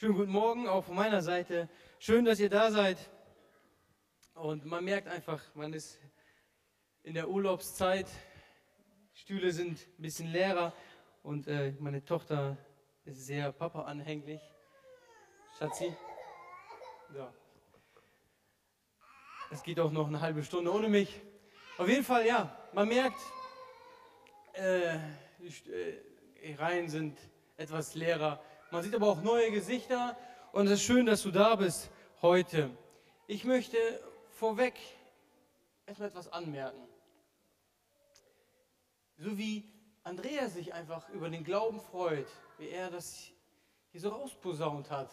Schönen guten Morgen auch von meiner Seite. Schön, dass ihr da seid. Und man merkt einfach, man ist in der Urlaubszeit. Stühle sind ein bisschen leerer und äh, meine Tochter ist sehr Papa-anhänglich. Schatzi? Ja. Es geht auch noch eine halbe Stunde ohne mich. Auf jeden Fall, ja, man merkt, äh, die äh, Reihen sind etwas leerer. Man sieht aber auch neue Gesichter und es ist schön, dass du da bist heute. Ich möchte vorweg erstmal etwas anmerken. So wie Andreas sich einfach über den Glauben freut, wie er das hier so rausposaunt hat.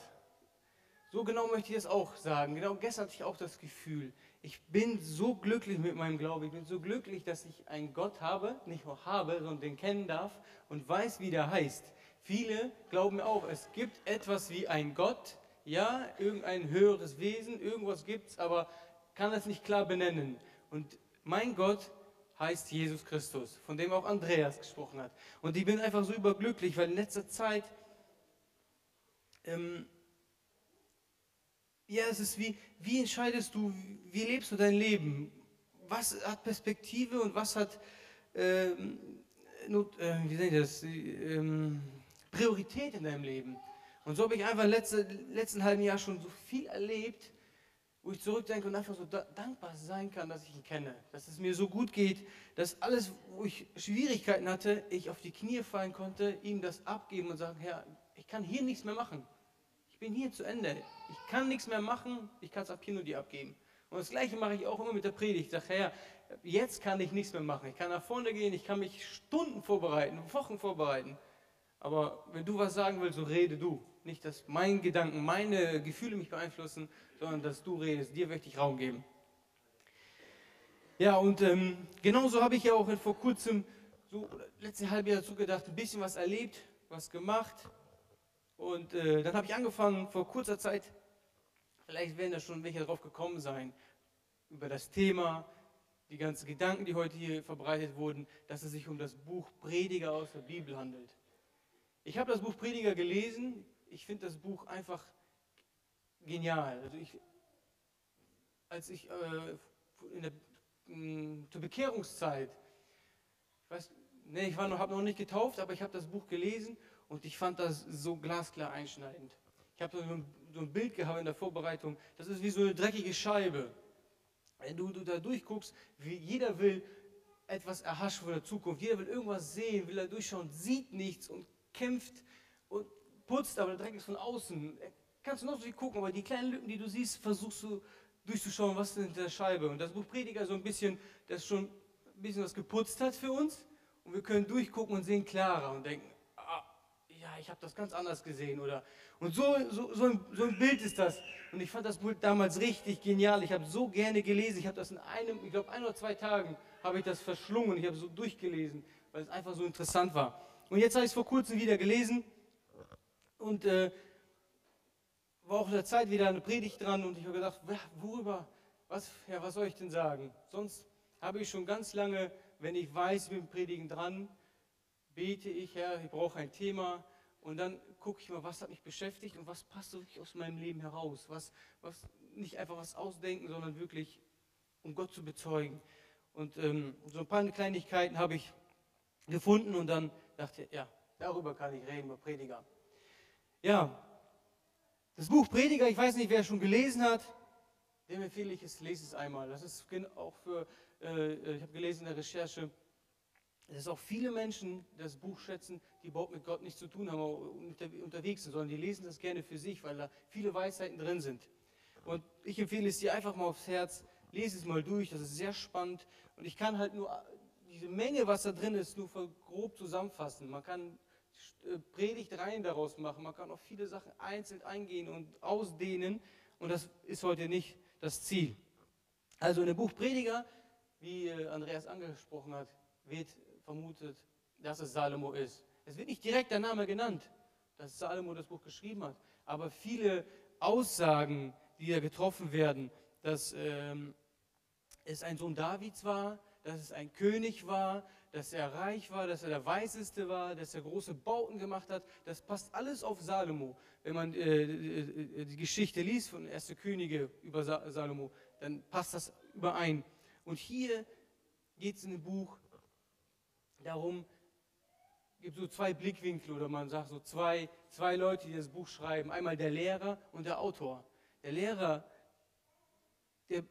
So genau möchte ich es auch sagen. Genau gestern hatte ich auch das Gefühl, ich bin so glücklich mit meinem Glauben. Ich bin so glücklich, dass ich einen Gott habe, nicht nur habe, sondern den kennen darf und weiß, wie der heißt. Viele glauben auch, es gibt etwas wie ein Gott, ja, irgendein höheres Wesen, irgendwas gibt es, aber kann es nicht klar benennen. Und mein Gott heißt Jesus Christus, von dem auch Andreas gesprochen hat. Und ich bin einfach so überglücklich, weil in letzter Zeit, ähm, ja, es ist wie, wie entscheidest du, wie lebst du dein Leben? Was hat Perspektive und was hat, ähm, not, äh, wie sage ich das, ähm, Priorität in deinem Leben. Und so habe ich einfach im letzten, halben Jahr schon so viel erlebt, wo ich zurückdenke und einfach so dankbar sein kann, dass ich ihn kenne, dass es mir so gut geht, dass alles, wo ich Schwierigkeiten hatte, ich auf die Knie fallen konnte, ihm das abgeben und sagen, Herr, ich kann hier nichts mehr machen. Ich bin hier zu Ende. Ich kann nichts mehr machen, ich kann es ab hier nur dir abgeben. Und das Gleiche mache ich auch immer mit der Predigt. Ich sage, Herr, jetzt kann ich nichts mehr machen. Ich kann nach vorne gehen, ich kann mich Stunden vorbereiten, Wochen vorbereiten. Aber wenn du was sagen willst, so rede du. Nicht, dass mein Gedanken, meine Gefühle mich beeinflussen, sondern dass du redest. Dir möchte ich Raum geben. Ja, und ähm, genauso habe ich ja auch vor kurzem, so letzte halbe Jahr dazu gedacht, ein bisschen was erlebt, was gemacht. Und äh, dann habe ich angefangen, vor kurzer Zeit, vielleicht werden da schon welche drauf gekommen sein, über das Thema, die ganzen Gedanken, die heute hier verbreitet wurden, dass es sich um das Buch Prediger aus der Bibel handelt. Ich habe das Buch Prediger gelesen. Ich finde das Buch einfach genial. Also ich, als ich äh, der, mh, hm, zur Bekehrungszeit, ich weiß, nee, ich habe noch nicht getauft, aber ich habe das Buch gelesen und ich fand das so glasklar einschneidend. Ich habe so, so ein Bild gehabt in der Vorbereitung. Das ist wie so eine dreckige Scheibe. Wenn du, du da durchguckst, wie jeder will etwas erhaschen von der Zukunft. Jeder will irgendwas sehen, will da durchschauen, sieht nichts und kämpft und putzt, aber der Dreck ist von außen. Kannst du noch so viel gucken, aber die kleinen Lücken, die du siehst, versuchst du durchzuschauen, was ist hinter der Scheibe. Und das Buch Prediger so ein bisschen, das schon ein bisschen was geputzt hat für uns. Und wir können durchgucken und sehen klarer und denken, ah, ja, ich habe das ganz anders gesehen. Oder, und so, so, so, ein, so ein Bild ist das. Und ich fand das Buch damals richtig genial. Ich habe so gerne gelesen. Ich habe das in einem, ich glaube, ein oder zwei Tagen habe ich das verschlungen. Ich habe so durchgelesen, weil es einfach so interessant war. Und jetzt habe ich es vor kurzem wieder gelesen und äh, war auch in der Zeit wieder eine Predigt dran und ich habe gedacht, worüber, was, ja, was soll ich denn sagen? Sonst habe ich schon ganz lange, wenn ich weiß, ich bin Predigen dran, bete ich, Herr, ich brauche ein Thema und dann gucke ich mal, was hat mich beschäftigt und was passt wirklich aus meinem Leben heraus. Was, was nicht einfach was ausdenken, sondern wirklich, um Gott zu bezeugen. Und ähm, so ein paar Kleinigkeiten habe ich gefunden und dann dachte, ja, darüber kann ich reden, über Prediger. Ja, das Buch Prediger, ich weiß nicht, wer schon gelesen hat, dem empfehle ich es, lese es einmal. Das ist auch für, äh, ich habe gelesen in der Recherche, dass auch viele Menschen das Buch schätzen, die überhaupt mit Gott nichts zu tun haben, unter, unterwegs sind, sondern die lesen das gerne für sich, weil da viele Weisheiten drin sind. Und ich empfehle es dir einfach mal aufs Herz, lese es mal durch, das ist sehr spannend. Und ich kann halt nur diese Menge, was da drin ist, nur grob zusammenfassen. Man kann äh, Predigtreihen daraus machen, man kann auf viele Sachen einzeln eingehen und ausdehnen und das ist heute nicht das Ziel. Also in dem Buch Prediger, wie äh, Andreas angesprochen hat, wird vermutet, dass es Salomo ist. Es wird nicht direkt der Name genannt, dass Salomo das Buch geschrieben hat, aber viele Aussagen, die da getroffen werden, dass ähm, es ein Sohn Davids war, dass es ein König war, dass er reich war, dass er der Weiseste war, dass er große Bauten gemacht hat. Das passt alles auf Salomo. Wenn man äh, äh, die Geschichte liest von 1. Könige über Salomo, dann passt das überein. Und hier geht es in dem Buch darum, gibt so zwei Blickwinkel oder man sagt so zwei, zwei Leute, die das Buch schreiben. Einmal der Lehrer und der Autor. Der Lehrer, der,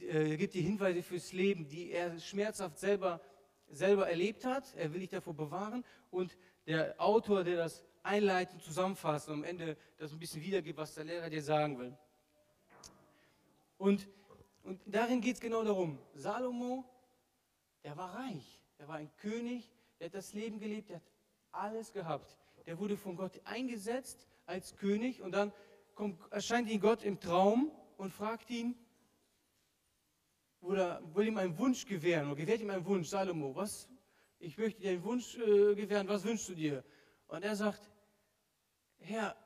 der gibt die Hinweise fürs Leben, die er schmerzhaft selber, selber erlebt hat. Er will dich davor bewahren. Und der Autor, der das einleitend zusammenfasst und am Ende das ein bisschen wiedergibt, was der Lehrer dir sagen will. Und, und darin geht es genau darum. Salomo, der war reich. Er war ein König, der hat das Leben gelebt, der hat alles gehabt. Der wurde von Gott eingesetzt als König und dann kommt, erscheint ihm Gott im Traum und fragt ihn, oder will ihm einen Wunsch gewähren, oder gewährt ihm einen Wunsch, Salomo, was, ich möchte dir einen Wunsch äh, gewähren, was wünschst du dir? Und er sagt, Herr,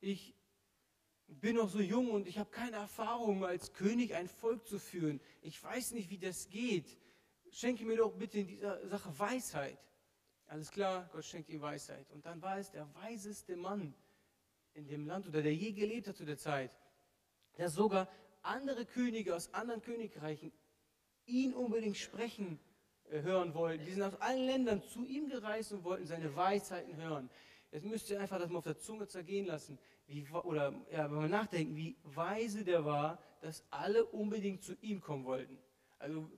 ich bin noch so jung und ich habe keine Erfahrung, als König ein Volk zu führen. Ich weiß nicht, wie das geht. Schenke mir doch bitte in dieser Sache Weisheit. Alles klar, Gott schenkt ihm Weisheit. Und dann war es der weiseste Mann in dem Land oder der je gelebt hat zu der Zeit, dass sogar andere Könige aus anderen Königreichen ihn unbedingt sprechen äh, hören wollten. Die sind aus allen Ländern zu ihm gereist und wollten seine Weisheiten hören. Jetzt müsst ihr einfach das mal auf der Zunge zergehen lassen, wie, oder ja, wenn man nachdenken, wie weise der war, dass alle unbedingt zu ihm kommen wollten. Also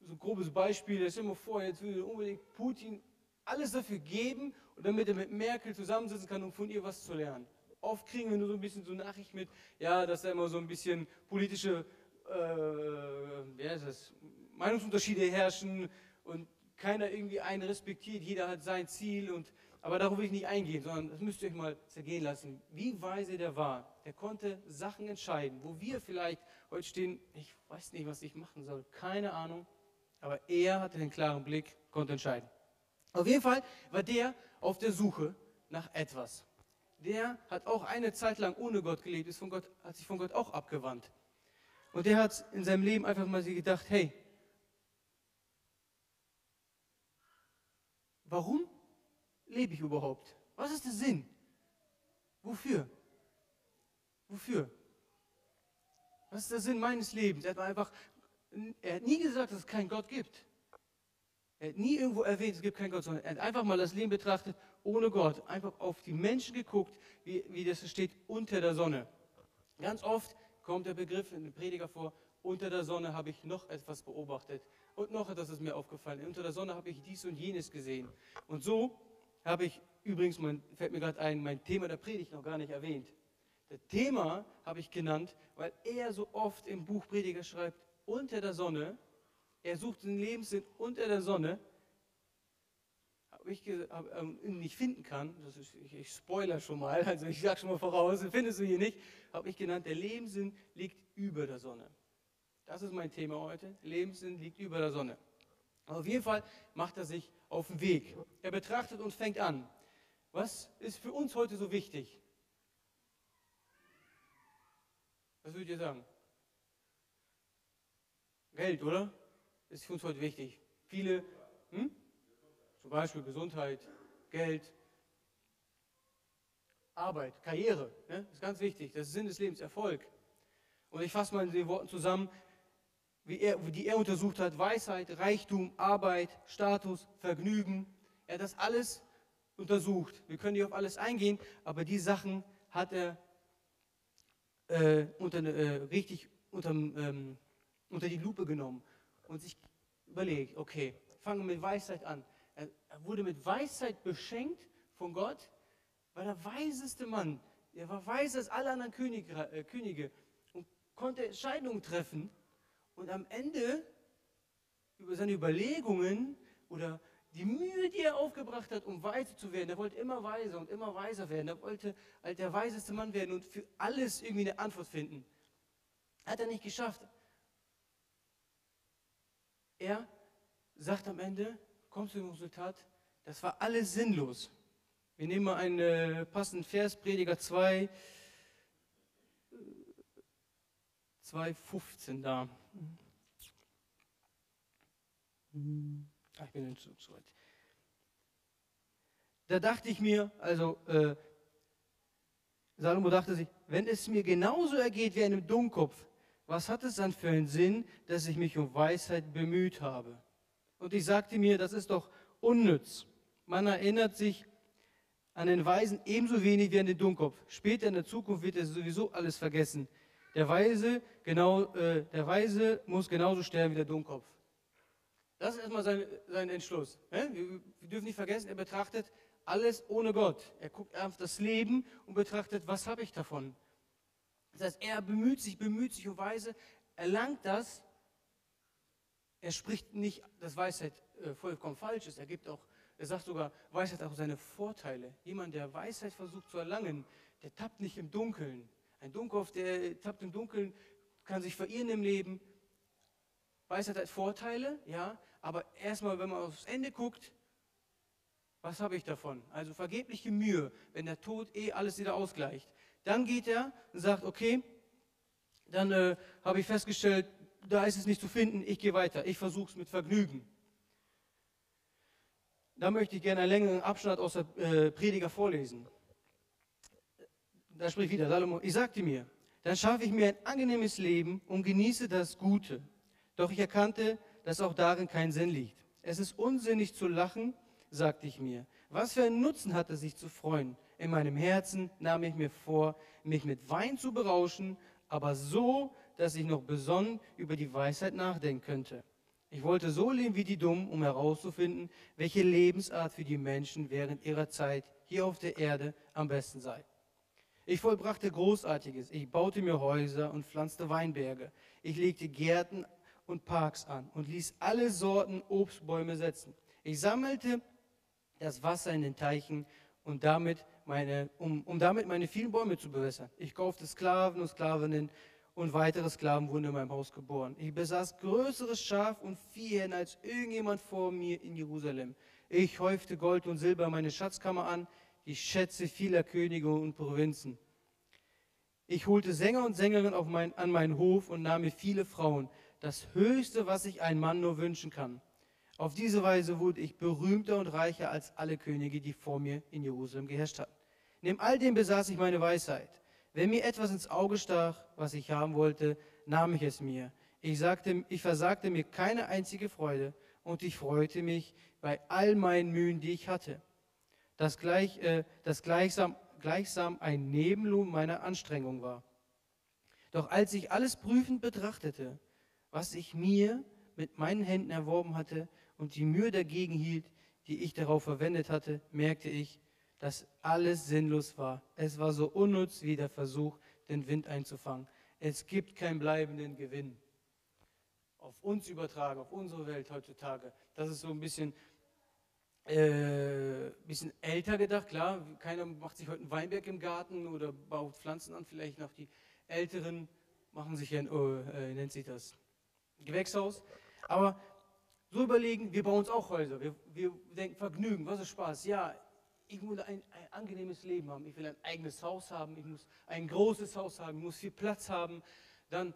so ein grobes Beispiel, stell dir mal vor, jetzt würde unbedingt Putin alles dafür geben, damit er mit Merkel zusammensitzen kann, um von ihr was zu lernen. Oft kriegen wir nur so ein bisschen so Nachricht mit, ja, dass da immer so ein bisschen politische äh, heißt das, Meinungsunterschiede herrschen und keiner irgendwie einen respektiert, jeder hat sein Ziel und aber darauf will ich nicht eingehen, sondern das müsst ihr euch mal zergehen lassen. Wie weise der war. Der konnte Sachen entscheiden, wo wir vielleicht heute stehen, ich weiß nicht, was ich machen soll, keine Ahnung, aber er hatte den klaren Blick, konnte entscheiden. Auf jeden Fall war der auf der Suche nach etwas. Der hat auch eine Zeit lang ohne Gott gelebt, ist von Gott, hat sich von Gott auch abgewandt. Und der hat in seinem Leben einfach mal gedacht, hey, warum lebe ich überhaupt? Was ist der Sinn? Wofür? Wofür? Was ist der Sinn meines Lebens? Er hat einfach, er hat nie gesagt, dass es keinen Gott gibt. Er hat nie irgendwo erwähnt, es gibt keinen Gott, sondern er hat einfach mal das Leben betrachtet ohne Gott. Einfach auf die Menschen geguckt, wie, wie das steht, unter der Sonne. Ganz oft kommt der Begriff in den Prediger vor, unter der Sonne habe ich noch etwas beobachtet. Und noch etwas ist mir aufgefallen. Unter der Sonne habe ich dies und jenes gesehen. Und so habe ich, übrigens, mein, fällt mir gerade ein, mein Thema der Predigt noch gar nicht erwähnt. Das Thema habe ich genannt, weil er so oft im Buch Prediger schreibt, unter der Sonne er sucht den Lebenssinn unter der Sonne, ich hab, ähm, nicht finden kann, das ist, ich, ich spoiler schon mal, also ich sage schon mal voraus, findest du hier nicht, habe ich genannt, der Lebenssinn liegt über der Sonne. Das ist mein Thema heute. Lebenssinn liegt über der Sonne. auf jeden Fall macht er sich auf den Weg. Er betrachtet und fängt an. Was ist für uns heute so wichtig? Was würdet ihr sagen? Geld, oder? ist für uns heute wichtig. Viele, hm? Zum Beispiel Gesundheit, Geld, Arbeit, Karriere, ne? ist ganz wichtig. Das ist Sinn des Lebens, Erfolg. Und ich fasse mal in den Worten zusammen, wie er, die er untersucht hat: Weisheit, Reichtum, Arbeit, Status, Vergnügen. Er hat das alles untersucht. Wir können nicht auf alles eingehen, aber die Sachen hat er äh, unter, äh, richtig unter, ähm, unter die Lupe genommen und sich überlegt, okay, fange mit Weisheit an. Er, er wurde mit Weisheit beschenkt von Gott, war der weiseste Mann. Er war weiser als alle anderen Könige, äh, Könige und konnte Entscheidungen treffen. Und am Ende über seine Überlegungen oder die Mühe, die er aufgebracht hat, um weise zu werden. Er wollte immer weiser und immer weiser werden. Er wollte halt der weiseste Mann werden und für alles irgendwie eine Antwort finden. Hat er nicht geschafft. Er sagt am Ende, kommt zu dem Resultat, das war alles sinnlos. Wir nehmen mal einen äh, passenden Vers, Prediger 2, 2,15 da. Ah, ich bin zu, zu weit. Da dachte ich mir, also äh, Salomo dachte sich, wenn es mir genauso ergeht wie einem Dummkopf, was hat es dann für einen Sinn, dass ich mich um Weisheit bemüht habe? Und ich sagte mir, das ist doch unnütz. Man erinnert sich an den Weisen ebenso wenig wie an den Dummkopf. Später in der Zukunft wird er sowieso alles vergessen. Der Weise, genau, äh, der Weise muss genauso sterben wie der Dummkopf. Das ist erstmal sein, sein Entschluss. Wir, wir dürfen nicht vergessen, er betrachtet alles ohne Gott. Er guckt auf das Leben und betrachtet, was habe ich davon? Das heißt, er bemüht sich, bemüht sich um Weise, erlangt das. Er spricht nicht, dass Weisheit äh, vollkommen falsch ist. Er gibt auch, er sagt sogar, Weisheit hat auch seine Vorteile. Jemand, der Weisheit versucht zu erlangen, der tappt nicht im Dunkeln. Ein Dummkopf, der tappt im Dunkeln, kann sich verirren im Leben. Weisheit hat Vorteile, ja, aber erstmal, wenn man aufs Ende guckt, was habe ich davon? Also vergebliche Mühe, wenn der Tod eh alles wieder ausgleicht. Dann geht er und sagt, okay, dann äh, habe ich festgestellt, da ist es nicht zu finden, ich gehe weiter, ich versuche es mit Vergnügen. Da möchte ich gerne einen längeren Abschnitt aus der äh, Prediger vorlesen. Da spricht wieder Salomo, ich sagte mir, dann schaffe ich mir ein angenehmes Leben und genieße das Gute. Doch ich erkannte, dass auch darin kein Sinn liegt. Es ist unsinnig zu lachen, sagte ich mir. Was für einen Nutzen hat es sich zu freuen? In meinem Herzen nahm ich mir vor, mich mit Wein zu berauschen, aber so, dass ich noch besonnen über die Weisheit nachdenken könnte. Ich wollte so leben wie die Dummen, um herauszufinden, welche Lebensart für die Menschen während ihrer Zeit hier auf der Erde am besten sei. Ich vollbrachte Großartiges. Ich baute mir Häuser und pflanzte Weinberge. Ich legte Gärten und Parks an und ließ alle Sorten Obstbäume setzen. Ich sammelte das Wasser in den Teichen und damit meine, um, um damit meine vielen Bäume zu bewässern. Ich kaufte Sklaven und Sklavinnen und weitere Sklaven wurden in meinem Haus geboren. Ich besaß größeres Schaf und Viehhen als irgendjemand vor mir in Jerusalem. Ich häufte Gold und Silber in meine Schatzkammer an, die Schätze vieler Könige und Provinzen. Ich holte Sänger und Sängerinnen mein, an meinen Hof und nahm mir viele Frauen, das Höchste, was sich ein Mann nur wünschen kann. Auf diese Weise wurde ich berühmter und reicher als alle Könige, die vor mir in Jerusalem geherrscht hatten. Neben all dem besaß ich meine Weisheit. Wenn mir etwas ins Auge stach, was ich haben wollte, nahm ich es mir. Ich, sagte, ich versagte mir keine einzige Freude und ich freute mich bei all meinen Mühen, die ich hatte. Das, gleich, äh, das gleichsam, gleichsam ein Nebenlohn meiner Anstrengung war. Doch als ich alles prüfend betrachtete, was ich mir mit meinen Händen erworben hatte, und die Mühe dagegen hielt, die ich darauf verwendet hatte, merkte ich, dass alles sinnlos war. Es war so unnütz wie der Versuch, den Wind einzufangen. Es gibt keinen bleibenden Gewinn. Auf uns übertragen, auf unsere Welt heutzutage. Das ist so ein bisschen, äh, bisschen älter gedacht, klar. Keiner macht sich heute einen Weinberg im Garten oder baut Pflanzen an. Vielleicht noch die Älteren machen sich ein, oh, äh, nennt sich das, Gewächshaus. Aber so überlegen, wir bauen uns auch Häuser. Wir, wir denken, Vergnügen, was ist Spaß? Ja, ich muss ein, ein, angenehmes Leben haben. Ich will ein eigenes Haus haben. Ich muss ein großes Haus haben. Ich muss viel Platz haben. Dann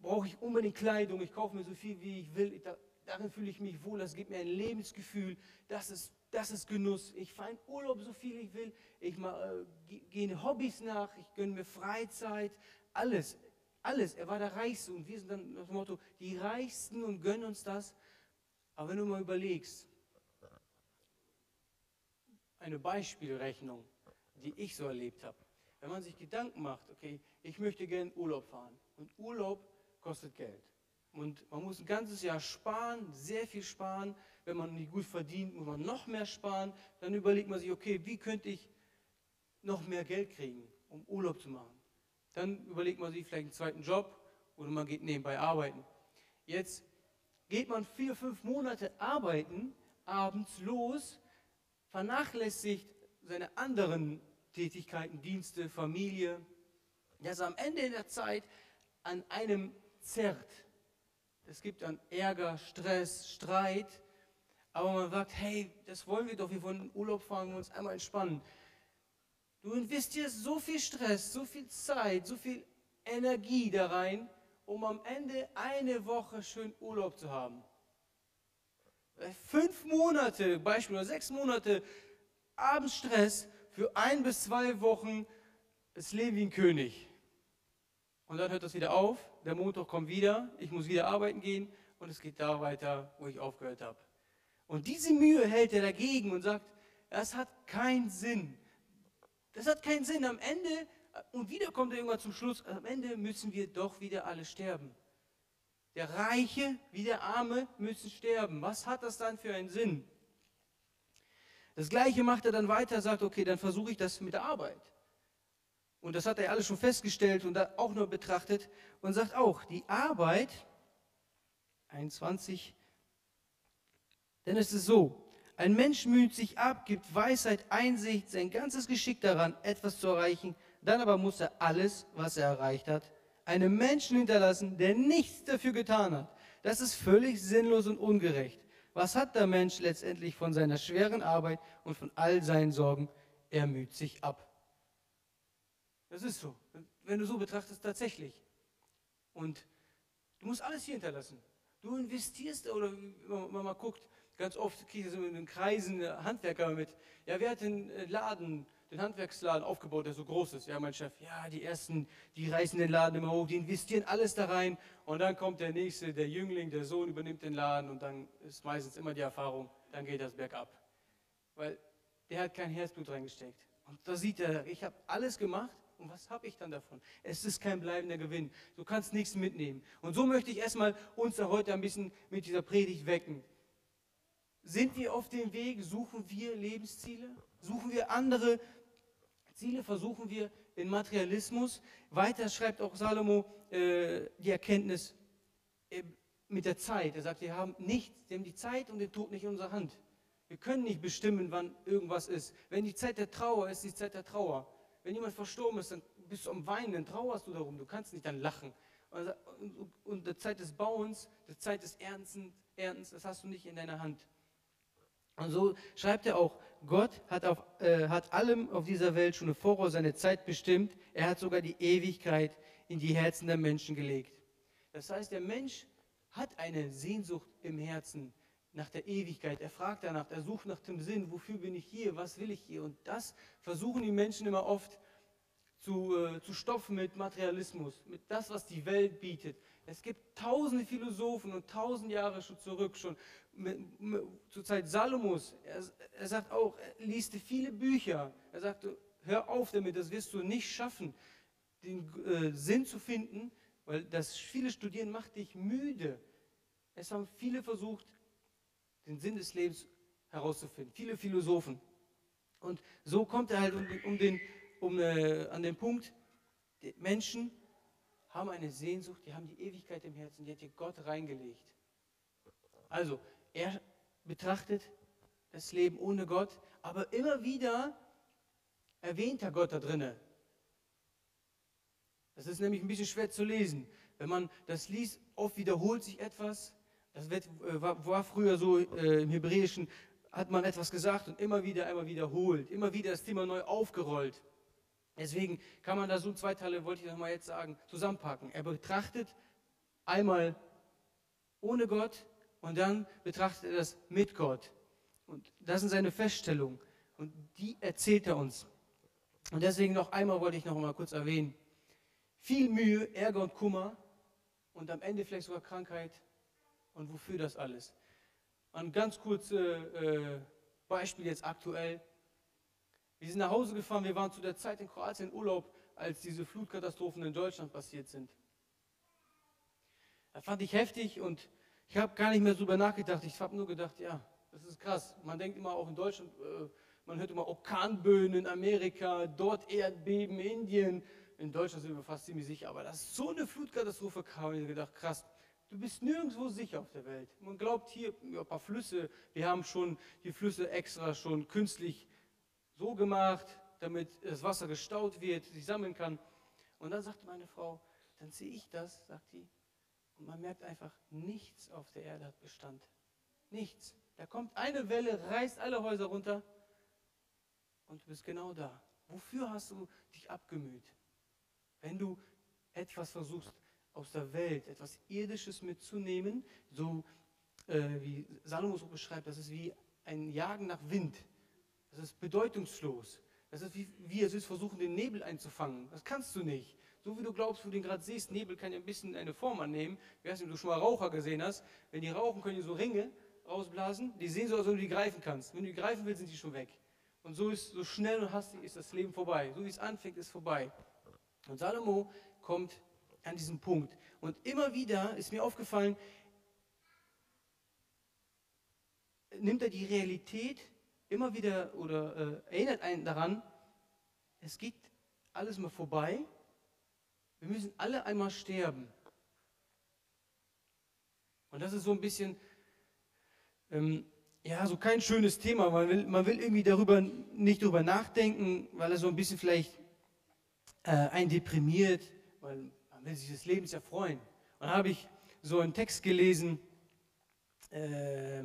brauche ich unbedingt Kleidung. Ich kaufe mir so viel, wie ich will. Da, darin fühle ich mich wohl. Das gibt mir ein Lebensgefühl. Das ist, das ist Genuss. Ich fahre in Urlaub so viel ich will. Ich äh, gehe Hobbys nach. Ich gönne mir Freizeit. Alles. Alles. Er war der Reichste. Und wir sind dann das Motto, die Reichsten und gönnen uns das. Aber wenn du mal überlegst, eine Beispielrechnung, die ich so erlebt habe, wenn man sich Gedanken macht, okay, ich möchte gerne Urlaub fahren und Urlaub kostet Geld. Und man muss ein ganzes Jahr sparen, sehr viel sparen. Wenn man nicht gut verdient, muss man noch mehr sparen. Dann überlegt man sich, okay, wie könnte ich noch mehr Geld kriegen, um Urlaub zu machen? Dann überlegt man sich vielleicht einen zweiten Job oder man geht nebenbei arbeiten. Jetzt geht man vier, fünf Monate arbeiten, abends los, vernachlässigt seine anderen Tätigkeiten, Dienste, Familie, dass am Ende der Zeit an einem zerrt. Es gibt dann Ärger, Stress, Streit, aber man sagt, hey, das wollen wir doch, wir wollen Urlaub fahren und uns einmal entspannen. Du investierst so viel Stress, so viel Zeit, so viel Energie da rein um am Ende eine Woche schön Urlaub zu haben. Fünf Monate, Beispiel, oder sechs Monate Abendstress für ein bis zwei Wochen das Leben wie ein König. Und dann hört das wieder auf, der Montag kommt wieder, ich muss wieder arbeiten gehen und es geht da weiter, wo ich aufgehört habe. Und diese Mühe hält er dagegen und sagt, das hat keinen Sinn. Das hat keinen Sinn. Am Ende, und wieder kommt er irgendwann zum Schluss, am Ende müssen wir doch wieder alle sterben. Der Reiche wie der Arme müssen sterben. Was hat das dann für einen Sinn? Das gleiche macht er dann weiter, sagt, okay, dann versuche ich das mit der Arbeit. Und das hat er alles schon festgestellt und auch nur betrachtet und sagt auch, die Arbeit, 21, denn es ist so, ein Mensch müht sich ab, gibt Weisheit, Einsicht, sein ganzes Geschick daran, etwas zu erreichen, dann aber muss er alles, was er erreicht hat, einem Menschen hinterlassen, der nichts dafür getan hat. Das ist völlig sinnlos und ungerecht. Was hat der Mensch letztendlich von seiner schweren Arbeit und von all seinen Sorgen? Er müht sich ab. Das ist so. Wenn du so betrachtest, tatsächlich. Und du musst alles hier hinterlassen. Du investierst, oder wenn man mal guckt, ganz oft kriege ich so in den Kreisen Handwerker mit. Ja, wer hat den Laden den Handwerksladen aufgebaut, der so groß ist. Ja, mein Chef, ja, die ersten, die reißen den Laden immer hoch, die investieren alles da rein und dann kommt der nächste, der Jüngling, der Sohn übernimmt den Laden und dann ist meistens immer die Erfahrung, dann geht das bergab. Weil der hat kein Herzblut reingesteckt. Und da sieht er, ich habe alles gemacht und was habe ich dann davon? Es ist kein bleibender Gewinn. Du kannst nichts mitnehmen. Und so möchte ich erstmal uns da heute ein bisschen mit dieser Predigt wecken. Sind wir auf dem Weg? Suchen wir Lebensziele? Suchen wir andere Ziele versuchen wir in Materialismus. Weiter schreibt auch Salomo äh, die Erkenntnis äh, mit der Zeit. Er sagt, wir haben nichts, wir haben die Zeit und den Tod nicht in unserer Hand. Wir können nicht bestimmen, wann irgendwas ist. Wenn die Zeit der Trauer ist, die Zeit der Trauer. Wenn jemand verstorben ist, dann bist du am Weinen, dann trauerst du darum. Du kannst nicht dann lachen. Und der Zeit des Bauens, der Zeit des Erntens, das hast du nicht in deiner Hand. Und so schreibt er auch, Gott hat, auf, äh, hat allem auf dieser Welt schon im Voraus seine Zeit bestimmt. Er hat sogar die Ewigkeit in die Herzen der Menschen gelegt. Das heißt, der Mensch hat eine Sehnsucht im Herzen nach der Ewigkeit. Er fragt danach, er sucht nach dem Sinn, wofür bin ich hier, was will ich hier. Und das versuchen die Menschen immer oft zu, äh, zu stopfen mit Materialismus, mit das, was die Welt bietet. Es gibt tausende Philosophen und tausend Jahre schon zurück, schon zur Zeit Salomos. Er, er sagt auch, er liest viele Bücher. Er sagte, hör auf damit, das wirst du nicht schaffen, den äh, Sinn zu finden, weil das viele Studieren macht dich müde. Es haben viele versucht, den Sinn des Lebens herauszufinden, viele Philosophen. Und so kommt er halt um, um den, um, äh, an den Punkt, Menschen haben eine Sehnsucht, die haben die Ewigkeit im Herzen, die hat hier Gott reingelegt. Also, er betrachtet das Leben ohne Gott, aber immer wieder erwähnt er Gott da drinne. Das ist nämlich ein bisschen schwer zu lesen. Wenn man das liest, oft wiederholt sich etwas. Das äh, war, war, früher so äh, im Hebräischen, hat man etwas gesagt und immer wieder, einmal wiederholt. Immer wieder das Thema neu aufgerollt. Deswegen kann man da so zwei Teile, wollte ich noch mal jetzt sagen, zusammenpacken. Er betrachtet einmal ohne Gott und dann betrachtet er das mit Gott. Und das sind seine Feststellungen. Und die erzählt er uns. Und deswegen noch einmal wollte ich noch mal kurz erwähnen. Viel Mühe, Ärger und Kummer und am Ende vielleicht sogar Krankheit. Und wofür das alles? Ein ganz kurzes äh, Beispiel jetzt aktuell. Wir sind nach Hause gefahren, wir waren zu der Zeit in Kroatien in Urlaub, als diese Flutkatastrophen in Deutschland passiert sind. Das fand ich heftig und ich habe gar nicht mehr darüber nachgedacht. Ich habe nur gedacht, ja, das ist krass. Man denkt immer auch in Deutschland, äh, man hört immer Orkanböen in Amerika, dort Erdbeben, in Indien. In Deutschland sind wir fast ziemlich sicher. Aber dass so eine Flutkatastrophe kam, habe ich gedacht, krass. Du bist nirgendwo sicher auf der Welt. Man glaubt hier, ja, ein paar Flüsse, wir haben schon die Flüsse extra schon künstlich so gemacht, damit das Wasser gestaut wird, sich sammeln kann. Und dann sagte meine Frau, dann sehe ich das, sagt die, und man merkt einfach, nichts auf der Erde hat Bestand. Nichts. Da kommt eine Welle, reißt alle Häuser runter und du bist genau da. Wofür hast du dich abgemüht? Wenn du etwas versuchst aus der Welt, etwas Irdisches mitzunehmen, so äh, wie Salomo so beschreibt, das ist wie ein Jagen nach Wind. Das ist bedeutungslos. Das ist wie wir es versuchen, den Nebel einzufangen. Das kannst du nicht. So wie du glaubst, wo du den gerade siehst, Nebel kann ja ein bisschen eine Form annehmen. Wie wenn du schon mal Raucher gesehen hast, wenn die rauchen, können die so Ringe rausblasen. Die sehen so als wenn du die greifen kannst. Wenn du die greifen willst, sind die schon weg. Und so ist so schnell und hastig ist das Leben vorbei. So wie es anfängt, ist vorbei. Und Salomo kommt an diesen Punkt. Und immer wieder ist mir aufgefallen, nimmt er die Realität immer wieder oder äh, erinnert einen daran, es geht alles mal vorbei. Wir müssen alle einmal sterben. Und das ist so ein bisschen, ähm, ja, so kein schönes Thema. Man will, man will irgendwie darüber nicht darüber nachdenken, weil er so ein bisschen vielleicht äh, einen deprimiert, weil man will sich des Lebens ja freuen. Und dann habe ich so einen Text gelesen, äh,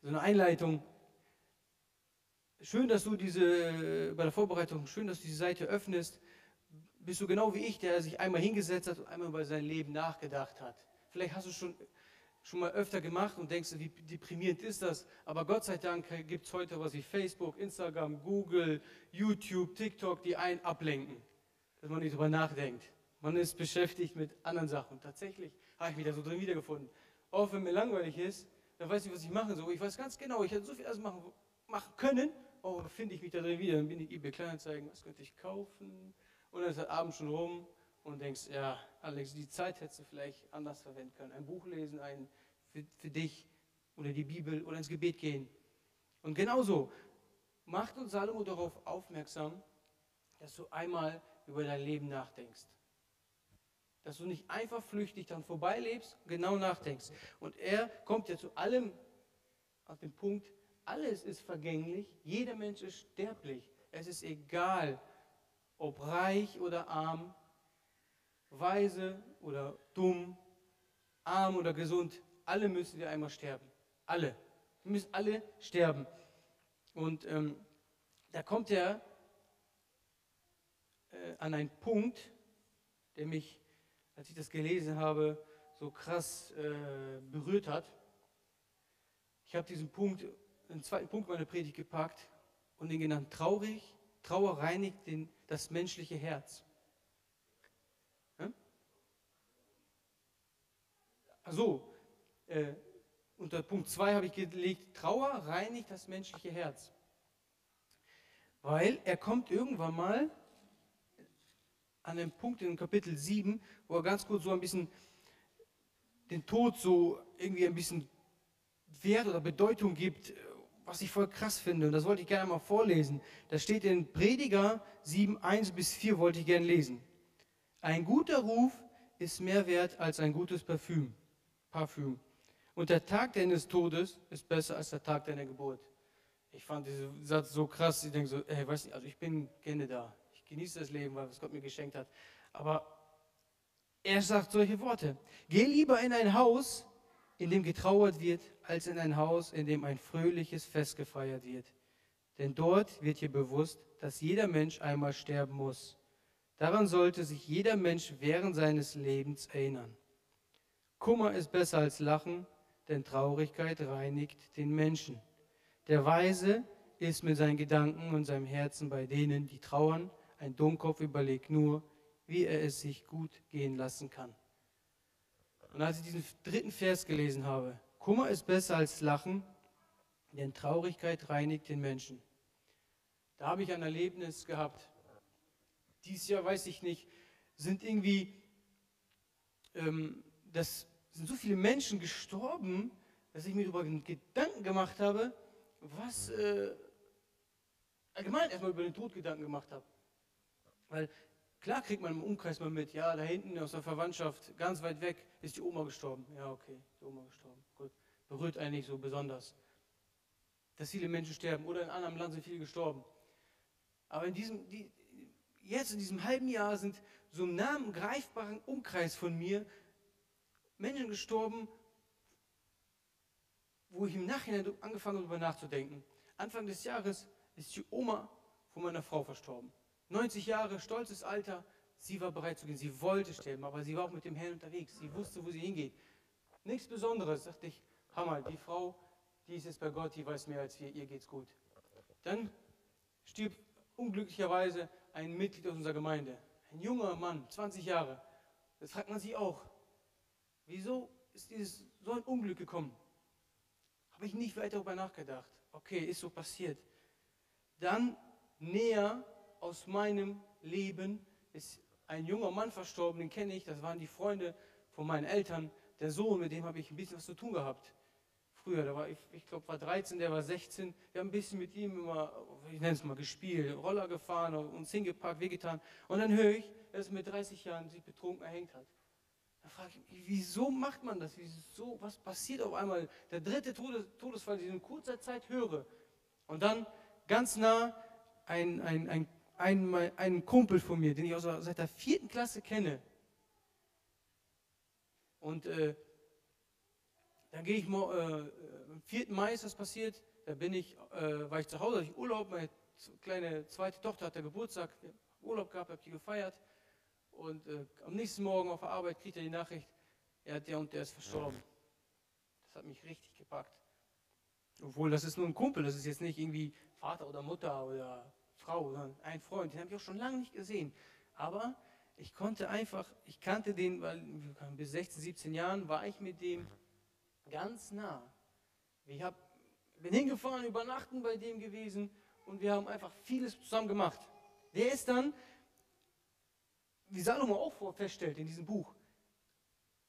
so eine Einleitung. Schön, dass du diese, bei der Vorbereitung, schön, dass du diese Seite öffnest. Bist du genau wie ich, der sich einmal hingesetzt hat und einmal über sein Leben nachgedacht hat. Vielleicht hast du schon schon mal öfter gemacht und denkst, wie deprimierend ist das? Aber Gott sei Dank gibt es heute was wie Facebook, Instagram, Google, YouTube, TikTok, die einen ablenken, dass man nicht drüber nachdenkt. Man ist beschäftigt mit anderen Sachen. Tatsächlich habe ich mich da so drin wiedergefunden. Auch wenn mir langweilig ist, dann weiß ich, was ich machen soll. Ich weiß ganz genau, ich hätte so viel alles machen, machen können. Oh, finde ich mich da drin wieder. Dann bin ich eBay Kleinanzeigen, was könnte ich kaufen? Und dann ist der Abend schon rum und denkst, ja, Alex, die Zeit hättest du vielleicht anders verwenden können. Ein Buch lesen, ein für, für dich oder die Bibel oder ins Gebet gehen. Und genauso macht uns Salomo darauf aufmerksam, dass du einmal über dein Leben nachdenkst. Dass du nicht einfach flüchtig dann vorbeilebst, genau nachdenkst. Und er kommt ja zu allem auf den Punkt, alles ist vergänglich, jeder Mensch ist sterblich. Es ist egal, ob reich oder arm, weise oder dumm, arm oder gesund, alle müssen wir einmal sterben. Alle. Wir müssen alle sterben. Und ähm, da kommt er äh, an einen Punkt, der mich, als ich das gelesen habe, so krass äh, berührt hat. Ich habe diesen Punkt, einen zweiten Punkt meiner Predigt gepackt und den genannt traurig. Trauer reinigt den, das menschliche Herz. Also, äh, unter Punkt 2 habe ich gelegt, Trauer reinigt das menschliche Herz. Weil er kommt irgendwann mal an den Punkt in Kapitel 7, wo er ganz kurz so ein bisschen den Tod so irgendwie ein bisschen Wert oder Bedeutung gibt, was ich voll krass finde. Und das wollte ich gerne mal vorlesen. Das steht in Prediger 7, 1 bis 4, wollte ich gerne lesen. Ein guter Ruf ist mehr wert als ein gutes Parfüm. Parfüm. Und der Tag deines Todes ist besser als der Tag deiner Geburt. Ich fand diesen Satz so krass. Ich denke so, ey, weiß nicht, also ich bin gerne da. Ich genieße das Leben, was Gott mir geschenkt hat. Aber er sagt solche Worte. Geh lieber in ein Haus, in dem getrauert wird, als in ein Haus, in dem ein fröhliches Fest gefeiert wird. Denn dort wird dir bewusst, dass jeder Mensch einmal sterben muss. Daran sollte sich jeder Mensch während seines Lebens erinnern. Kummer ist besser als Lachen, denn Traurigkeit reinigt den Menschen. Der Weise ist mit seinen Gedanken und seinem Herzen bei denen, die trauern. Ein Dummkopf überlegt nur, wie er es sich gut gehen lassen kann. Und als ich diesen dritten Vers gelesen habe, Kummer ist besser als Lachen, denn Traurigkeit reinigt den Menschen. Da habe ich ein Erlebnis gehabt. Dieses Jahr weiß ich nicht, sind irgendwie ähm, das sind so viele Menschen gestorben, dass ich mir darüber Gedanken gemacht habe, was äh, allgemein erstmal über den Tod Gedanken gemacht habe. Weil klar kriegt man im Umkreis mal mit, ja, da hinten aus der Verwandtschaft, ganz weit weg, ist die Oma gestorben. Ja, okay, die Oma gestorben. Gut. Berührt eigentlich so besonders. Dass viele Menschen sterben oder in anderem Land sind viele gestorben. Aber in diesem, die, jetzt in diesem halben Jahr sind so im Namen greifbaren Umkreis von mir Menschen gestorben, wo ich im Nachhinein angefangen habe, darüber nachzudenken. Anfang des Jahres ist die Oma von meiner Frau verstorben. 90 Jahre, stolzes Alter. Sie war bereit zu gehen. Sie wollte sterben, aber sie war auch mit dem Herrn unterwegs. Sie wusste, wo sie hingeht. Nichts Besonderes, dachte ich. Hammer, die Frau, die ist jetzt bei Gott, die weiß mehr als wir, ihr geht's gut. Dann stirbt unglücklicherweise ein Mitglied aus unserer Gemeinde. Ein junger Mann, 20 Jahre. Das fragt man sich auch. Wieso ist dieses, so ein Unglück gekommen? Habe ich nicht weiter darüber nachgedacht. Okay, ist so passiert. Dann näher aus meinem Leben ist ein junger Mann verstorben, den kenne ich, das waren die Freunde von meinen Eltern. Der Sohn, mit dem habe ich ein bisschen was zu tun gehabt. Früher, da war ich, ich glaube, war 13, der war 16. Wir haben ein bisschen mit ihm immer, ich nenne es mal, gespielt, Roller gefahren, uns hingepackt, wehgetan. Und dann höre ich, dass er mit 30 Jahren sich betrunken erhängt hat. Da frage ich mich, wieso macht man das? Wieso, was passiert auf einmal? Der dritte Todes Todesfall, den ich in kurzer Zeit höre. Und dann ganz nah ein, ein, ein, ein, ein Kumpel von mir, den ich auch seit der vierten Klasse kenne. Und äh, dann gehe ich mal, äh, am 4. Mai ist das passiert, da bin ich, äh, war ich zu Hause, hatte ich Urlaub, meine kleine zweite Tochter hatte Geburtstag, Urlaub gehabt, habe die gefeiert. Und äh, am nächsten Morgen auf der Arbeit kriegt er die Nachricht, ja, der und der ist verstorben. Das hat mich richtig gepackt. Obwohl, das ist nur ein Kumpel, das ist jetzt nicht irgendwie Vater oder Mutter oder Frau, ein Freund, den habe ich auch schon lange nicht gesehen. Aber ich konnte einfach, ich kannte den, weil bis 16, 17 Jahren war ich mit dem ganz nah. Ich hab, bin hingefahren, übernachten bei dem gewesen und wir haben einfach vieles zusammen gemacht. Der ist dann, wie Salomo auch feststellt in diesem Buch,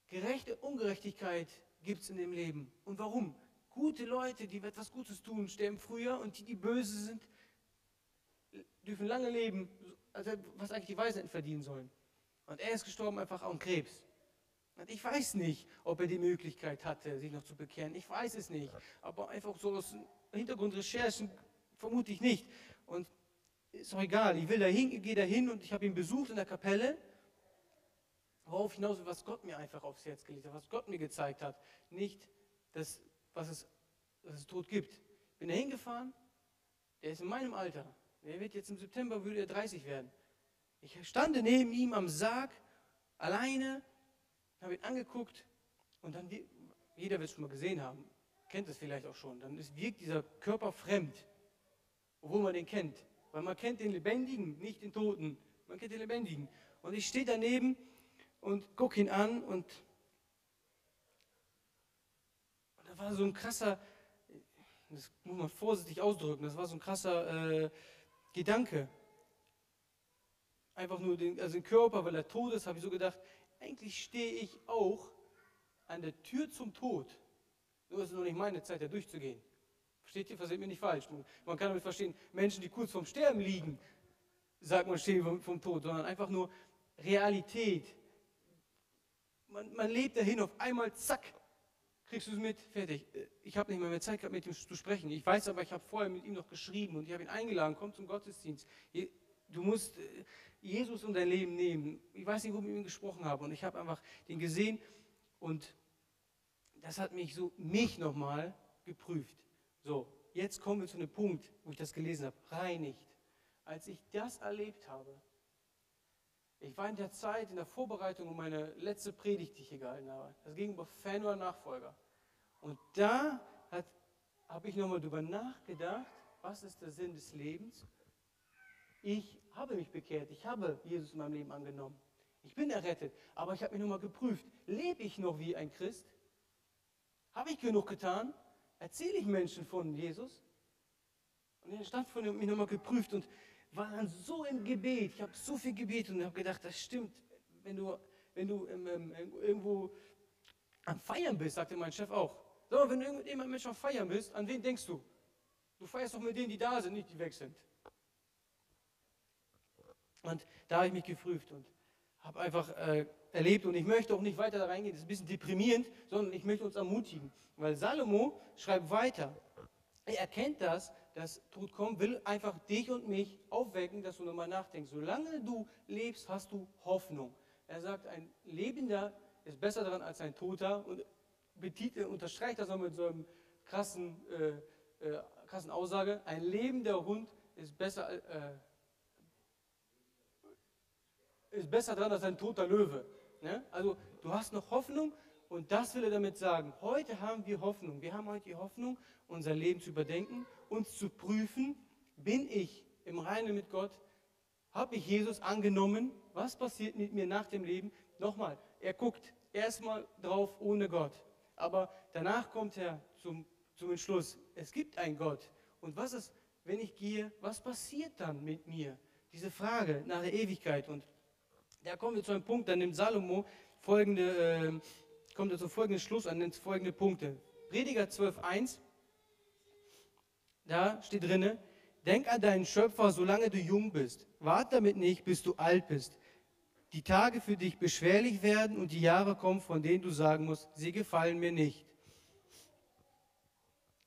gerechte Ungerechtigkeit gibt es in dem Leben. Und warum? Gute Leute, die etwas Gutes tun, sterben früher und die, die böse sind, dürfen lange leben, was eigentlich die Weisheiten verdienen sollen. Und er ist gestorben einfach an Krebs. Und ich weiß nicht, ob er die Möglichkeit hatte, sich noch zu bekehren. Ich weiß es nicht. Aber einfach so aus Hintergrundrecherchen vermute ich nicht. Und ist auch egal. Ich will da hin, gehe da hin und ich habe ihn besucht in der Kapelle. Worauf hinaus, was Gott mir einfach aufs Herz gelegt hat, was Gott mir gezeigt hat. Nicht das, was es, was es Tod gibt. Ich bin da hingefahren, der ist in meinem Alter. Er wird jetzt im September, würde er 30 werden. Ich stand neben ihm am Sarg, alleine, habe ihn angeguckt und dann, jeder wird es schon mal gesehen haben, kennt es vielleicht auch schon, dann ist, wirkt dieser Körper fremd, obwohl man den kennt. Weil man kennt den Lebendigen, nicht den Toten. Man kennt den Lebendigen. Und ich stehe daneben und gucke ihn an und, und da war so ein krasser, das muss man vorsichtig ausdrücken, das war so ein krasser äh, Gedanke. Einfach nur den, also den Körper, weil er tot ist, habe ich so gedacht, eigentlich stehe ich auch an der Tür zum Tod. Nur ist es noch nicht meine Zeit, da durchzugehen. Versteht ihr? Versteht mir nicht falsch. Man kann damit verstehen, Menschen, die kurz vorm Sterben liegen, sagt man, stehen vom, vom Tod, sondern einfach nur Realität. Man, man lebt dahin, auf einmal, zack, kriegst du es mit, fertig. Ich habe nicht mehr, mehr Zeit gehabt, mit ihm zu sprechen. Ich weiß aber, ich habe vorher mit ihm noch geschrieben und ich habe ihn eingeladen, komm zum Gottesdienst. Du musst äh, Jesus in dein Leben nehmen. Ich weiß nicht, wo ich mit ihm gesprochen habe. Und ich habe einfach den gesehen und das hat mich so, mich nochmal geprüft. So, jetzt kommen wir zu einem Punkt, wo ich das gelesen habe. Reinigt. Als ich das erlebt habe, ich war in der Zeit, in der Vorbereitung um meine letzte Predigt, die ich hier gehalten habe. Das ging über Fan oder Nachfolger. Und da habe ich nochmal drüber nachgedacht, was ist der Sinn des Lebens? Ich habe mich bekehrt, ich habe Jesus in meinem Leben angenommen. Ich bin errettet, aber ich habe mich nochmal geprüft. Lebe ich noch wie ein Christ? Habe ich genug getan? Erzähle ich Menschen von Jesus? Und er stand von mir nochmal geprüft und war dann so im Gebet. Ich habe so viel gebetet und habe gedacht, das stimmt. Wenn du, wenn du ähm, irgendwo am Feiern bist, sagte mein Chef auch. So, wenn du jemandem Menschen am Feiern bist, an wen denkst du? Du feierst doch mit denen, die da sind, nicht die weg sind. Und da habe ich mich geprüft und habe einfach äh, erlebt und ich möchte auch nicht weiter da reingehen, das ist ein bisschen deprimierend, sondern ich möchte uns ermutigen. Weil Salomo schreibt weiter. Er erkennt das, dass Tod kommt, will einfach dich und mich aufwecken, dass du nochmal nachdenkst. Solange du lebst, hast du Hoffnung. Er sagt, ein Lebender ist besser daran als ein Toter und betitel, unterstreicht das noch mit so einem krassen, äh, äh, krassen Aussage. Ein lebender Hund ist besser, äh, ist besser dran als ein toter Löwe. Ne? Also du hast noch Hoffnung Und das will er damit sagen. Heute haben wir Hoffnung. Wir haben heute die Hoffnung, unser Leben zu überdenken, uns zu prüfen, bin ich im Reinen mit Gott? Habe ich Jesus angenommen? Was passiert mit mir nach dem Leben? Nochmal, er guckt erstmal drauf ohne Gott. Aber danach kommt er zum, zum Entschluss, es gibt einen Gott. Und was ist, wenn ich gehe, was passiert dann mit mir? Diese Frage nach der Ewigkeit. Und da kommen wir zu einem Punkt, dann nimmt Salomo folgende, äh, kommt er zu folgendem Schluss an, nennt folgende Punkte. Prediger 12.1, da steht drinne, denk an deinen Schöpfer, solange du jung bist. Wart damit nicht, bis du alt bist. Die Tage für dich beschwerlich werden und die Jahre kommen, von denen du sagen musst, sie gefallen mir nicht.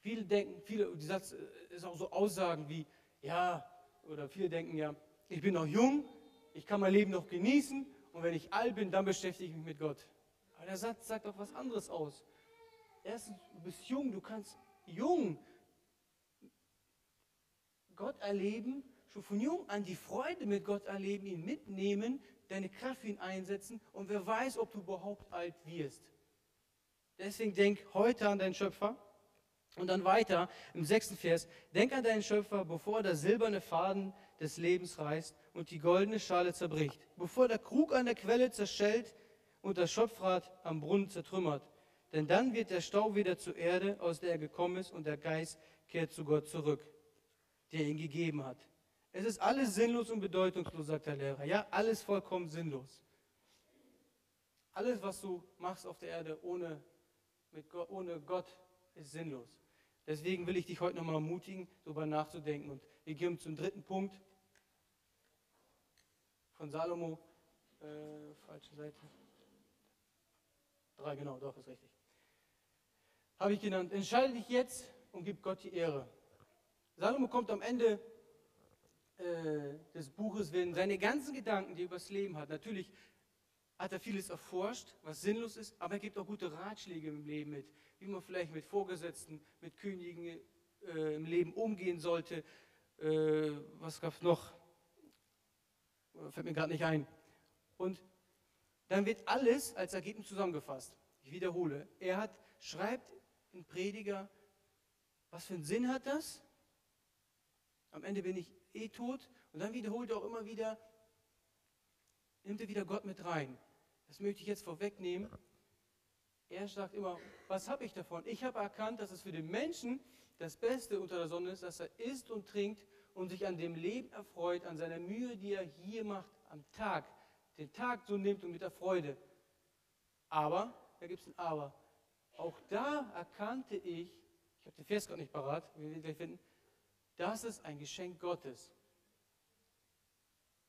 Viele denken, viele, die Satz äh, ist auch so Aussagen wie, ja, oder viele denken ja, ich bin noch jung, ich kann mein Leben noch genießen und wenn ich alt bin, dann beschäftige ich mich mit Gott. Aber der Satz sagt doch was anderes aus. Erstens, du bist jung, du kannst jung Gott erleben, schon von jung an die Freude mit Gott erleben, ihn mitnehmen, deine Kraft für ihn einsetzen und wer weiß, ob du überhaupt alt wirst. Deswegen denk heute an deinen Schöpfer. Und dann weiter im sechsten Vers, denk an deinen Schöpfer, bevor der silberne Faden des Lebens reißt und die goldene Schale zerbricht, bevor der Krug an der Quelle zerschellt und das Schöpfrad am Brunnen zertrümmert. Denn dann wird der Stau wieder zur Erde, aus der er gekommen ist, und der Geist kehrt zu Gott zurück, der ihn gegeben hat. Es ist alles sinnlos und bedeutungslos, sagt der Lehrer. Ja, alles vollkommen sinnlos. Alles, was du machst auf der Erde ohne, mit Gott, ohne Gott, ist sinnlos. Deswegen will ich dich heute nochmal ermutigen, darüber nachzudenken. Und wir gehen zum dritten Punkt von Salomo. Äh, falsche Seite. Drei, genau, doch, ist richtig. Habe ich genannt. Entscheide dich jetzt und gib Gott die Ehre. Salomo kommt am Ende äh, des Buches werden seine ganzen Gedanken, die er über das Leben hat. Natürlich hat er vieles erforscht, was sinnlos ist, aber er gibt auch gute Ratschläge im Leben mit, wie man vielleicht mit Vorgesetzten, mit Königen äh, im Leben umgehen sollte. Äh, was gab es noch? Fällt mir gerade nicht ein. Und dann wird alles als Ergebnis zusammengefasst. Ich wiederhole, er hat, schreibt in Prediger, was für einen Sinn hat das? Am Ende bin ich eh tot. Und dann wiederholt er auch immer wieder, nimmt er wieder Gott mit rein. Das möchte ich jetzt vorwegnehmen. Er sagt immer, was habe ich davon? Ich habe erkannt, dass es für den Menschen das Beste unter der Sonne ist, dass er isst und trinkt und sich an dem Leben erfreut, an seiner Mühe, die er hier macht, am Tag. Den Tag so nimmt und mit der Freude. Aber, da gibt es ein Aber. Auch da erkannte ich, ich habe den Vers gerade nicht parat, wir werden gleich finden, das ist ein Geschenk Gottes.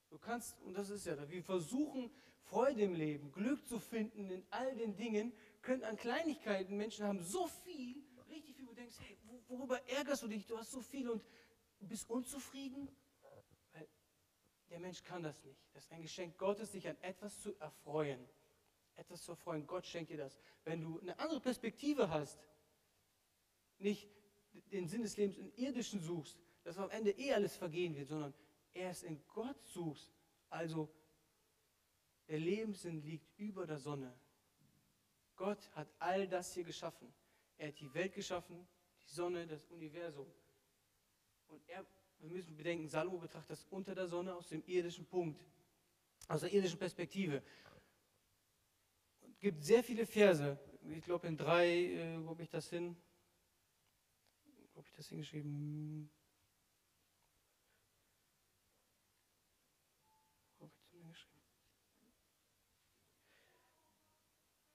Du kannst, und das ist ja, wir versuchen Freude im Leben, Glück zu finden in all den Dingen, können an Kleinigkeiten, Menschen haben so viel, richtig viel, wo du denkst, hey, worüber ärgerst du dich? Du hast so viel und bist unzufrieden? Weil der Mensch kann das nicht. Das ist ein Geschenk Gottes, sich an etwas zu erfreuen. Etwas zu erfreuen. Gott schenkt dir das. Wenn du eine andere Perspektive hast, nicht den Sinn des Lebens im Irdischen suchst, dass am Ende eh alles vergehen wird, sondern erst in Gott suchst, also der Lebenssinn liegt über der Sonne. Gott hat all das hier geschaffen. Er hat die Welt geschaffen, die Sonne, das Universum. Und er, wir müssen bedenken, Salomo betrachtet das unter der Sonne aus dem irdischen Punkt, aus der irdischen Perspektive. Es gibt sehr viele Verse, ich glaube in drei, äh, wo habe ich das hin? Wo habe ich das hingeschrieben?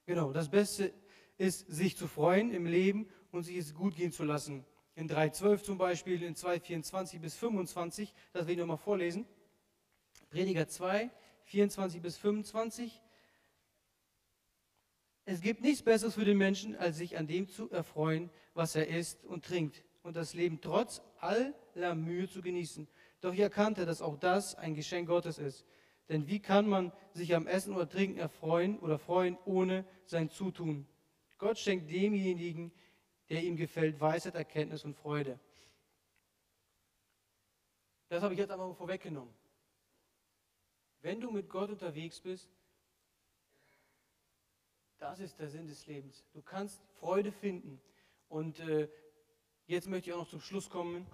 Genau, das Beste ist, sich zu freuen im Leben und sich es gut gehen zu lassen. In 3.12 zum Beispiel, in 2.24 bis 25, das will ich nochmal vorlesen. Prediger 2, 24 bis 25. Es gibt nichts Besseres für den Menschen, als sich an dem zu erfreuen, was er isst und trinkt und das Leben trotz aller Mühe zu genießen. Doch ich erkannte, dass auch das ein Geschenk Gottes ist. Denn wie kann man sich am Essen oder Trinken erfreuen oder freuen ohne sein Zutun? Gott schenkt demjenigen, der ihm gefällt, Weisheit, Erkenntnis und Freude. Das habe ich jetzt einmal vorweggenommen. Wenn du mit Gott unterwegs bist, Das ist der Sinn des Lebens. Du kannst Freude finden. Und äh, jetzt möchte ich auch noch zum Schluss kommen.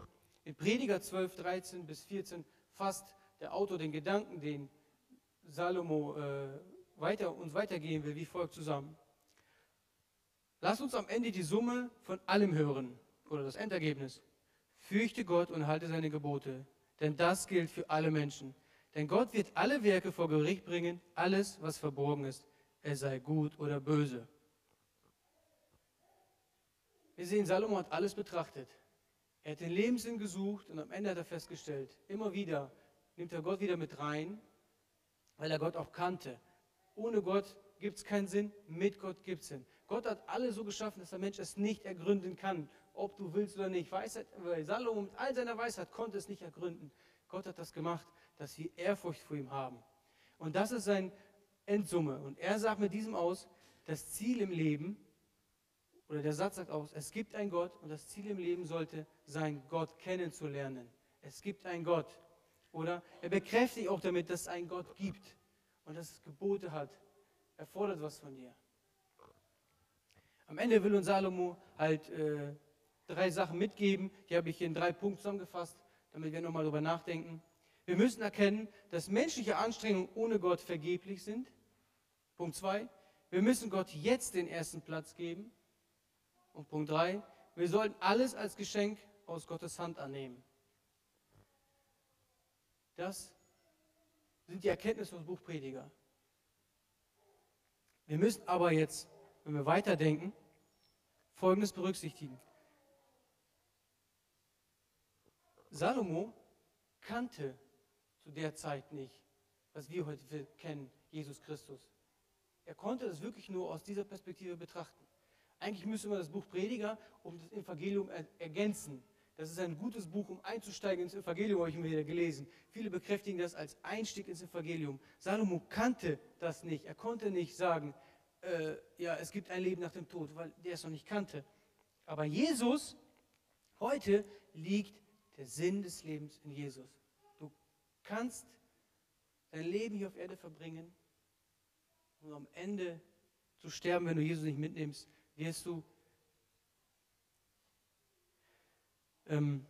In Prediger 12, 13 bis 14 fasst der Autor den Gedanken, den Salomo äh, weiter, uns weitergehen will, wie folgt zusammen. Lass uns am Ende die Summe von allem hören oder das Endergebnis. Fürchte Gott und halte seine Gebote, denn das gilt für alle Menschen. Denn Gott wird alle Werke vor Gericht bringen, alles, was verborgen ist, er sei gut oder böse. Wir sehen, Salomo hat alles betrachtet. Er hat den Lebenssinn gesucht und am Ende hat er festgestellt, immer wieder nimmt er Gott wieder mit rein, weil er Gott auch kannte. Ohne Gott gibt es keinen Sinn, mit Gott gibt es Sinn. Gott hat alle so geschaffen, dass der Mensch es nicht ergründen kann, ob du willst oder nicht. Weisheit, Salomo mit all seiner Weisheit konnte es nicht ergründen. Gott hat das gemacht, dass wir Ehrfurcht vor ihm haben. Und das ist sein Endsumme. Und er sagt mit diesem aus, das Ziel im Leben, oder der Satz sagt aus, es gibt einen Gott und das Ziel im Leben sollte sein, Gott kennenzulernen. Es gibt einen Gott. Oder er bekräftigt auch damit, dass es einen Gott gibt und dass es Gebote hat. Er fordert was von dir. Am Ende will uns Salomo halt äh, drei Sachen mitgeben. Die habe ich hier in drei Punkten zusammengefasst, damit wir nochmal darüber nachdenken. Wir müssen erkennen, dass menschliche Anstrengungen ohne Gott vergeblich sind. Punkt zwei. Wir müssen Gott jetzt den ersten Platz geben. Und Punkt drei. Wir sollten alles als Geschenk aus Gottes Hand annehmen. Das sind die Erkenntnisse des Buch Prediger. Wir müssen aber jetzt wenn wir weiterdenken, Folgendes berücksichtigen. Salomo kannte zu der Zeit nicht, was wir heute kennen, Jesus Christus. Er konnte das wirklich nur aus dieser Perspektive betrachten. Eigentlich müsste man das Buch Prediger um das Evangelium ergänzen. Das ist ein gutes Buch, um einzusteigen ins Evangelium, habe ich mir wieder gelesen. Viele bekräftigen das als Einstieg ins Evangelium. Salomo kannte das nicht. Er konnte nicht sagen, äh, ja, es gibt ein Leben nach dem Tod, weil der es noch nicht kannte. Aber Jesus, heute liegt der Sinn des Lebens in Jesus. Du kannst dein Leben hier auf Erde verbringen und am Ende zu sterben, wenn du Jesus nicht mitnimmst, wirst du ähm,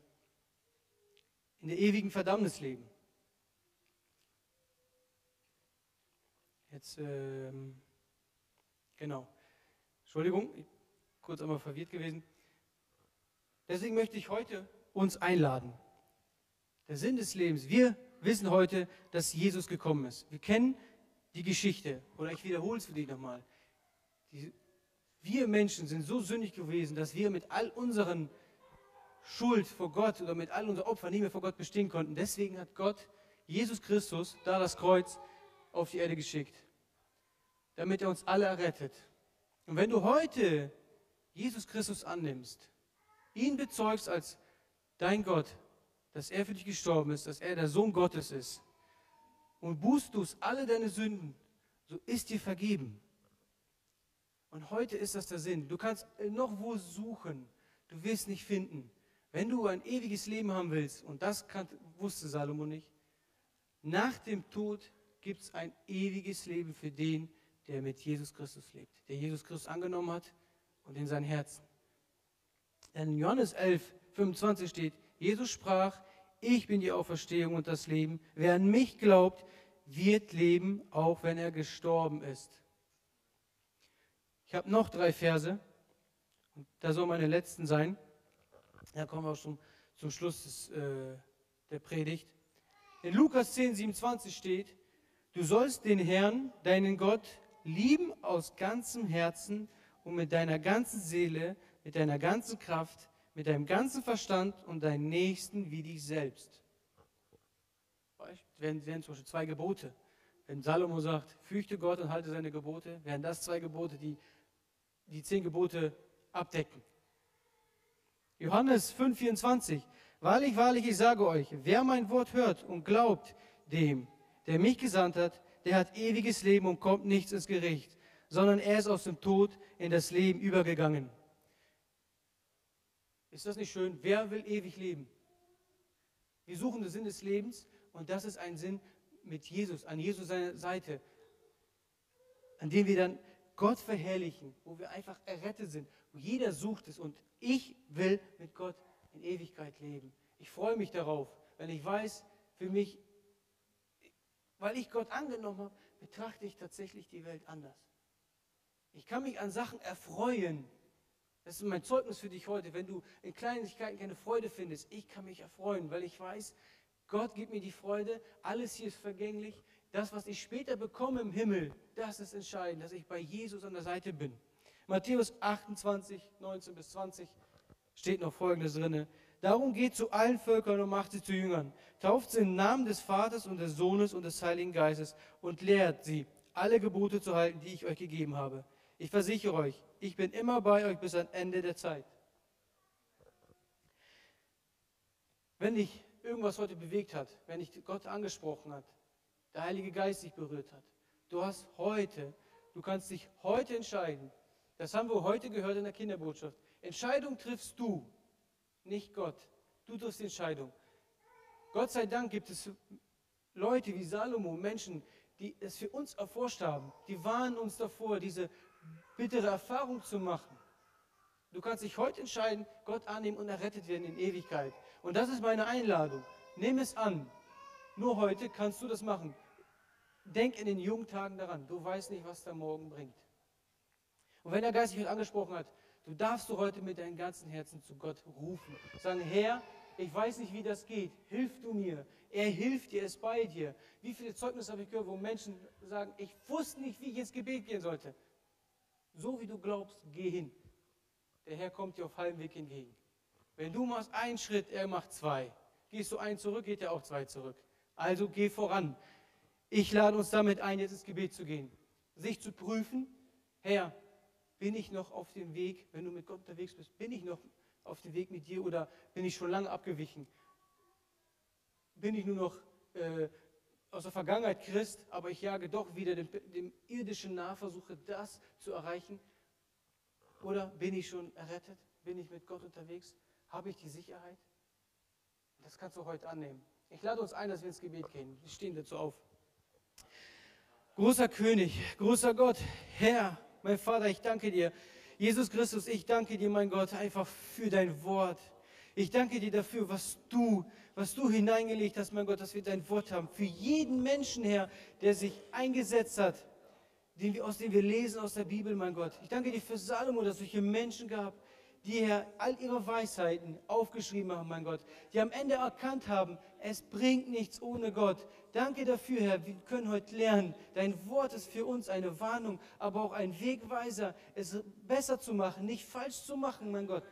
in der ewigen Verdammnis leben. Jetzt ähm, Genau. Entschuldigung, kurz einmal verwirrt gewesen. Deswegen möchte ich heute uns einladen. Der Sinn des Lebens. Wir wissen heute, dass Jesus gekommen ist. Wir kennen die Geschichte. Oder ich wiederhole es für dich nochmal. Die, wir Menschen sind so sündig gewesen, dass wir mit all unseren Schuld vor Gott oder mit all unseren Opfern nicht mehr vor Gott bestehen konnten. Deswegen hat Gott Jesus Christus, da das Kreuz, auf die Erde geschickt damit er uns alle errettet. Und wenn du heute Jesus Christus annimmst, ihn bezeugst als dein Gott, dass er für dich gestorben ist, dass er der Sohn Gottes ist, und bußt du alle deine Sünden, so ist dir vergeben. Und heute ist das der Sinn. Du kannst noch wo suchen, du wirst nicht finden. Wenn du ein ewiges Leben haben willst, und das kann, wusste Salomo nicht, nach dem Tod gibt es ein ewiges Leben für den, der mit Jesus Christus lebt, der Jesus Christus angenommen hat und in sein Herzen. Denn in Johannes 11, 25 steht, Jesus sprach, ich bin die Auferstehung und das Leben. Wer an mich glaubt, wird leben, auch wenn er gestorben ist. Ich habe noch drei Verse, und da soll meine letzten sein. Da kommen wir auch schon zum Schluss des, äh, der Predigt. In Lukas 10, 27 steht, du sollst den Herrn, deinen Gott, lieben aus ganzem Herzen und mit deiner ganzen Seele, mit deiner ganzen Kraft, mit deinem ganzen Verstand und deinen Nächsten wie dich selbst. Wären, wären zum Beispiel zwei Gebote. Wenn Salomo sagt, fürchte Gott und halte seine Gebote, wären das zwei Gebote, die die zehn Gebote abdecken. Johannes 5,24. Wahrlich, wahrlich, ich sage euch, wer mein Wort hört und glaubt dem, der mich gesandt hat, der hat ewiges Leben und kommt nichts ins Gericht, sondern er ist aus dem Tod in das Leben übergegangen. Ist das nicht schön? Wer will ewig leben? Wir suchen den Sinn des Lebens und das ist ein Sinn mit Jesus, an Jesus seiner Seite, an dem wir dann Gott verherrlichen, wo wir einfach errettet sind, wo jeder sucht es und ich will mit Gott in Ewigkeit leben. Ich freue mich darauf, wenn ich weiß, für mich, weil ich Gott angenommen habe, betrachte ich tatsächlich die Welt anders. Ich kann mich an Sachen erfreuen. Das ist mein Zeugnis für dich heute. Wenn du in Kleinigkeiten keine Freude findest, ich kann mich erfreuen, weil ich weiß, Gott gibt mir die Freude. Alles hier ist vergänglich. Das, was ich später bekomme im Himmel, das ist entscheidend, dass ich bei Jesus an der Seite bin. Matthäus 28, 19 bis 20 steht noch Folgendes drin. Darum geht zu allen Völkern und macht sie zu Jüngern. Tauft sie im Namen des Vaters und des Sohnes und des Heiligen Geistes und lehrt sie, alle Gebote zu halten, die ich euch gegeben habe. Ich versichere euch, ich bin immer bei euch bis ans Ende der Zeit. Wenn dich irgendwas heute bewegt hat, wenn dich Gott angesprochen hat, der Heilige Geist dich berührt hat, du hast heute, du kannst dich heute entscheiden. Das haben wir heute gehört in der Kinderbotschaft. Entscheidung triffst du, nicht Gott. Du triffst die Entscheidung. Gott sei Dank gibt es Leute wie Salomo, Menschen, die es für uns erforscht haben. Die warnen uns davor, diese bittere Erfahrung zu machen. Du kannst dich heute entscheiden, Gott annehmen und errettet werden in Ewigkeit. Und das ist meine Einladung. Nimm es an. Nur heute kannst du das machen. Denk in den jungen Tagen daran. Du weißt nicht, was der Morgen bringt. Und wenn der Geist dich angesprochen hat, du darfst du heute mit deinem ganzen Herzen zu Gott rufen. Sagen, Herr, ich weiß nicht, wie das geht. Hilf du mir. Er hilft dir, er ist bei dir. Wie viele Zeugnisse habe ich gehört, wo Menschen sagen, ich wusste nicht, wie ich ins Gebet gehen sollte. So wie du glaubst, geh hin. Der Herr kommt dir auf halbem Weg entgegen. Wenn du machst einen Schritt, er macht zwei. Gehst du einen zurück, geht er auch zwei zurück. Also geh voran. Ich lade uns damit ein, jetzt ins Gebet zu gehen. Sich zu prüfen, Herr, bin ich noch auf dem Weg, wenn du mit Gott unterwegs bist, bin ich noch auf dem Weg mit dir oder bin ich schon lange abgewichen? Bin ich nur noch äh, aus der Vergangenheit Christ, aber ich jage doch wieder dem, dem irdischen nach, versuche das zu erreichen? Oder bin ich schon errettet? Bin ich mit Gott unterwegs? Habe ich die Sicherheit? Das kannst du heute annehmen. Ich lade uns ein, dass wir ins Gebet gehen. Wir stehen dazu auf. Großer König, großer Gott, Herr, mein Vater, ich danke dir. Jesus Christus, ich danke dir, mein Gott, einfach für dein Wort. Ich danke dir dafür, was du, was du hineingelegt hast, mein Gott, dass wir dein Wort haben. Für jeden Menschen, Herr, der sich eingesetzt hat, den wir, aus dem wir lesen aus der Bibel, mein Gott. Ich danke dir für Salomo, dass es solche Menschen gab, die, Herr, all ihre Weisheiten aufgeschrieben haben, mein Gott, die am Ende erkannt haben, es bringt nichts ohne Gott. Danke dafür, Herr, wir können heute lernen. Dein Wort ist für uns eine Warnung, aber auch ein Wegweiser, es besser zu machen, nicht falsch zu machen, mein Gott.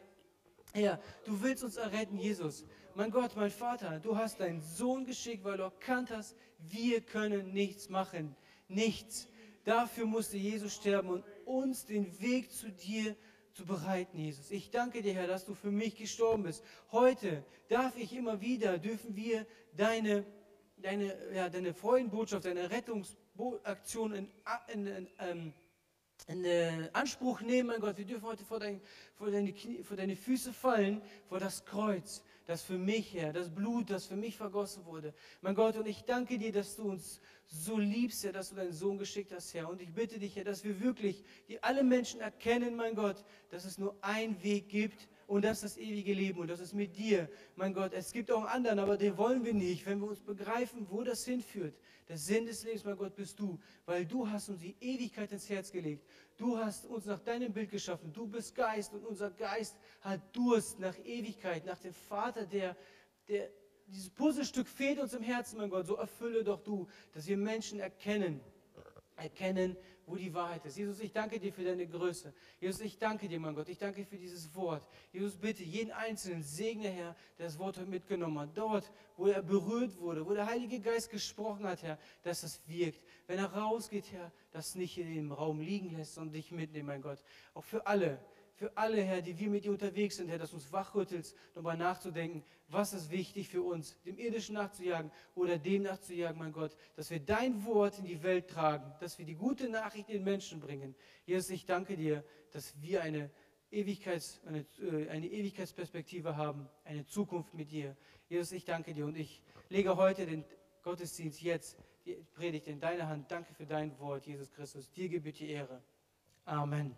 Herr, du willst uns erretten, Jesus. Mein Gott, mein Vater, du hast deinen Sohn geschickt, weil du erkannt hast, wir können nichts machen. Nichts. Dafür musste Jesus sterben und uns den Weg zu dir zu bereiten, Jesus. Ich danke dir, Herr, dass du für mich gestorben bist. Heute darf ich immer wieder, dürfen wir deine, deine, ja, deine Freudenbotschaft, deine Rettungsaktion in, in, in, ähm, in äh, Anspruch nehmen, mein Gott. Wir dürfen heute vor, dein, vor, deine Knie, vor deine Füße fallen, vor das Kreuz, das für mich, Herr, das Blut, das für mich vergossen wurde. Mein Gott, und ich danke dir, dass du uns so liebst, Herr, dass du deinen Sohn geschickt hast, Herr. Und ich bitte dich, Herr, dass wir wirklich, die alle Menschen erkennen, mein Gott, dass es nur einen Weg gibt und das ist das ewige Leben und das ist mit dir, mein Gott. Es gibt auch einen anderen, aber den wollen wir nicht, wenn wir uns begreifen, wo das hinführt. Der Sinn des Lebens, mein Gott, bist du, weil du hast uns die Ewigkeit ins Herz gelegt. Du hast uns nach deinem Bild geschaffen. Du bist Geist und unser Geist hat Durst nach Ewigkeit, nach dem Vater, der, der dieses Puzzlestück fehlt uns im Herzen, mein Gott. So erfülle doch du, dass wir Menschen erkennen, erkennen, wo die Wahrheit ist. Jesus, ich danke dir für deine Größe. Jesus, ich danke dir, mein Gott. Ich danke dir für dieses Wort. Jesus, bitte jeden Einzelnen segne, Herr, der das Wort heute mitgenommen hat. Dort, wo er berührt wurde, wo der Heilige Geist gesprochen hat, Herr, dass das wirkt. Wenn er rausgeht, Herr, das nicht in dem Raum liegen lässt und dich mitnehmen, mein Gott. Auch für alle, für alle, Herr, die wir mit dir unterwegs sind, Herr, dass du uns wachrüttelst, nochmal nachzudenken, was ist wichtig für uns, dem Irdischen nachzujagen oder dem nachzujagen, mein Gott, dass wir dein Wort in die Welt tragen, dass wir die gute Nachricht den Menschen bringen. Jesus, ich danke dir, dass wir eine, Ewigkeits, eine, äh, eine Ewigkeitsperspektive haben, eine Zukunft mit dir. Jesus, ich danke dir und ich lege heute den Gottesdienst jetzt, die Predigt in deine Hand. Danke für dein Wort, Jesus Christus. Dir gebührt die Ehre. Amen.